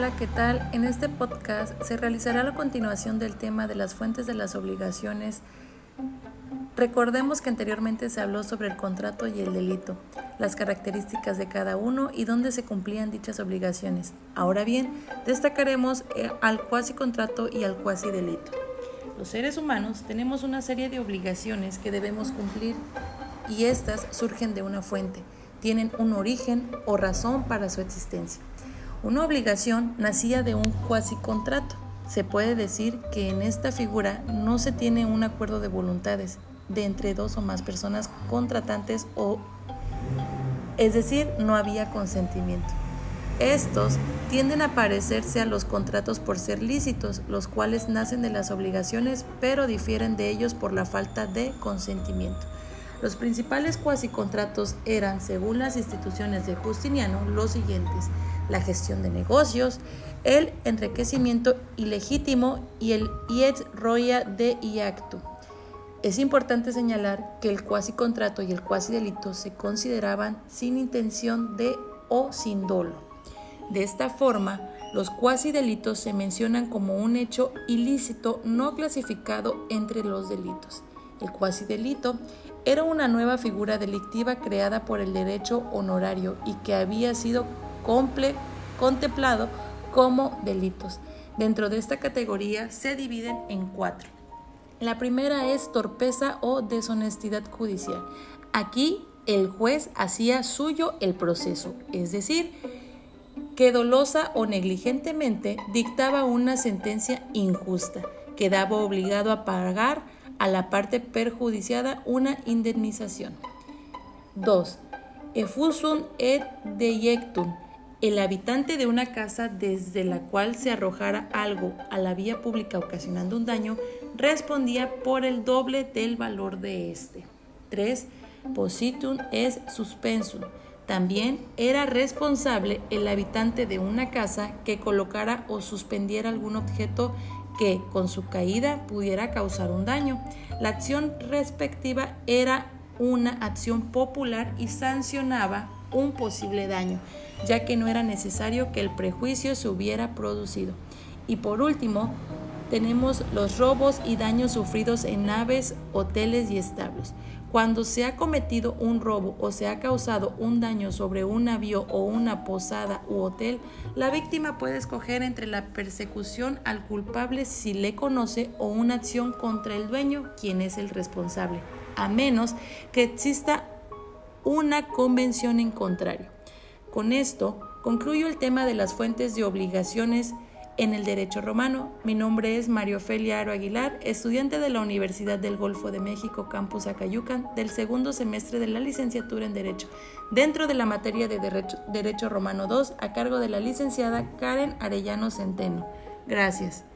Hola, ¿qué tal? En este podcast se realizará la continuación del tema de las fuentes de las obligaciones. Recordemos que anteriormente se habló sobre el contrato y el delito, las características de cada uno y dónde se cumplían dichas obligaciones. Ahora bien, destacaremos eh, al cuasi contrato y al cuasi delito. Los seres humanos tenemos una serie de obligaciones que debemos cumplir y estas surgen de una fuente, tienen un origen o razón para su existencia. Una obligación nacía de un cuasi contrato. Se puede decir que en esta figura no se tiene un acuerdo de voluntades de entre dos o más personas contratantes o es decir, no había consentimiento. Estos tienden a parecerse a los contratos por ser lícitos, los cuales nacen de las obligaciones, pero difieren de ellos por la falta de consentimiento. Los principales cuasi contratos eran, según las instituciones de Justiniano, los siguientes: la gestión de negocios, el enriquecimiento ilegítimo y el iet roya de iactu. Es importante señalar que el cuasi contrato y el cuasi delito se consideraban sin intención de o sin dolo. De esta forma, los cuasi delitos se mencionan como un hecho ilícito no clasificado entre los delitos. El cuasi delito era una nueva figura delictiva creada por el derecho honorario y que había sido contemplado como delitos. Dentro de esta categoría se dividen en cuatro. La primera es torpeza o deshonestidad judicial. Aquí el juez hacía suyo el proceso, es decir, que dolosa o negligentemente dictaba una sentencia injusta, quedaba obligado a pagar a la parte perjudiciada una indemnización. 2. Efusum et deiectum el habitante de una casa desde la cual se arrojara algo a la vía pública ocasionando un daño respondía por el doble del valor de éste. 3. Positum es suspensum. También era responsable el habitante de una casa que colocara o suspendiera algún objeto que con su caída pudiera causar un daño. La acción respectiva era una acción popular y sancionaba un posible daño ya que no era necesario que el prejuicio se hubiera producido. Y por último, tenemos los robos y daños sufridos en naves, hoteles y establos. Cuando se ha cometido un robo o se ha causado un daño sobre un navío o una posada u hotel, la víctima puede escoger entre la persecución al culpable si le conoce o una acción contra el dueño, quien es el responsable, a menos que exista una convención en contrario. Con esto concluyo el tema de las fuentes de obligaciones en el derecho romano. Mi nombre es Mario Ofelia Aro Aguilar, estudiante de la Universidad del Golfo de México, Campus Acayucan, del segundo semestre de la licenciatura en Derecho, dentro de la materia de Derecho, derecho Romano 2, a cargo de la licenciada Karen Arellano Centeno. Gracias.